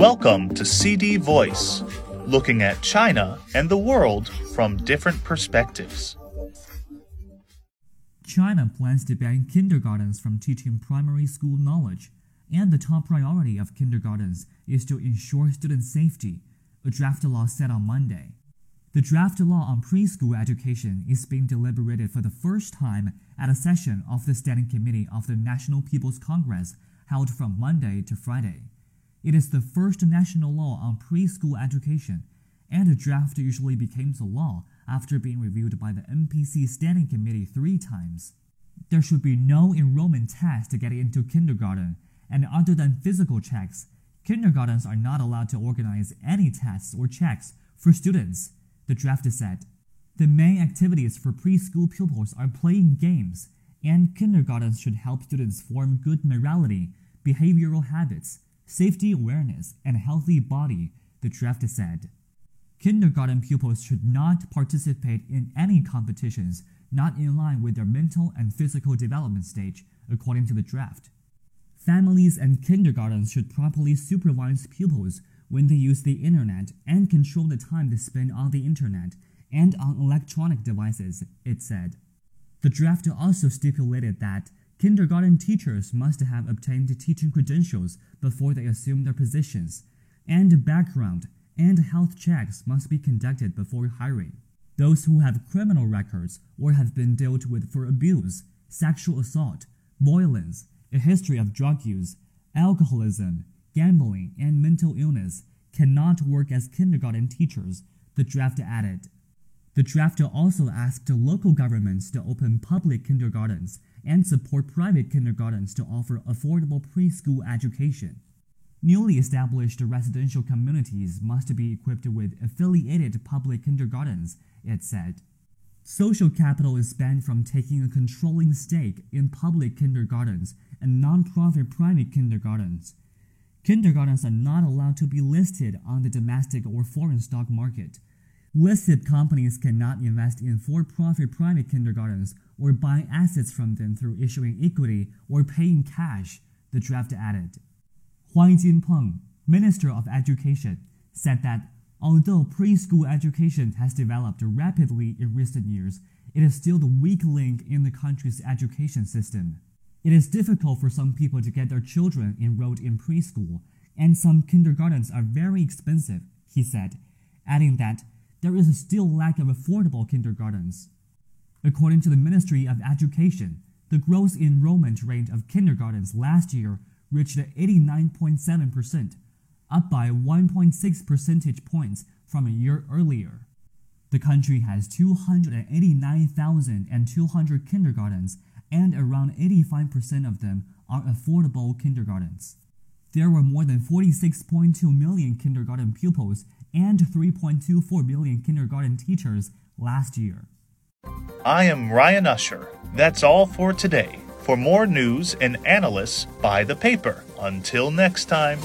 Welcome to CD Voice, looking at China and the world from different perspectives. China plans to ban kindergartens from teaching primary school knowledge, and the top priority of kindergartens is to ensure student safety, a draft law said on Monday. The draft law on preschool education is being deliberated for the first time at a session of the Standing Committee of the National People's Congress held from Monday to Friday. It is the first national law on preschool education, and a draft usually becomes a law after being reviewed by the NPC Standing Committee three times. There should be no enrollment test to get into kindergarten, and other than physical checks, kindergartens are not allowed to organize any tests or checks for students, the draft said. The main activities for preschool pupils are playing games, and kindergartens should help students form good morality, behavioral habits, safety awareness, and healthy body, the draft said. Kindergarten pupils should not participate in any competitions not in line with their mental and physical development stage, according to the draft. Families and kindergartens should properly supervise pupils when they use the internet and control the time they spend on the internet and on electronic devices, it said. The draft also stipulated that kindergarten teachers must have obtained teaching credentials before they assume their positions, and background and health checks must be conducted before hiring. Those who have criminal records or have been dealt with for abuse, sexual assault, violence, a history of drug use, alcoholism, gambling, and mental illness cannot work as kindergarten teachers, the draft added. The draft also asked local governments to open public kindergartens and support private kindergartens to offer affordable preschool education. Newly established residential communities must be equipped with affiliated public kindergartens, it said. Social capital is spent from taking a controlling stake in public kindergartens and non-profit private kindergartens. Kindergartens are not allowed to be listed on the domestic or foreign stock market. Listed companies cannot invest in for profit private kindergartens or buy assets from them through issuing equity or paying cash, the draft added. Huai Jinpeng, Minister of Education, said that although preschool education has developed rapidly in recent years, it is still the weak link in the country's education system. It is difficult for some people to get their children enrolled in preschool, and some kindergartens are very expensive, he said, adding that there is a still lack of affordable kindergartens. According to the Ministry of Education, the gross enrollment rate of kindergartens last year reached 89.7%, up by 1.6 percentage points from a year earlier. The country has 289,200 kindergartens and around 85% of them are affordable kindergartens. There were more than 46.2 million kindergarten pupils and 3.24 million kindergarten teachers last year. I am Ryan Usher. That's all for today. For more news and analysis, buy the paper. Until next time.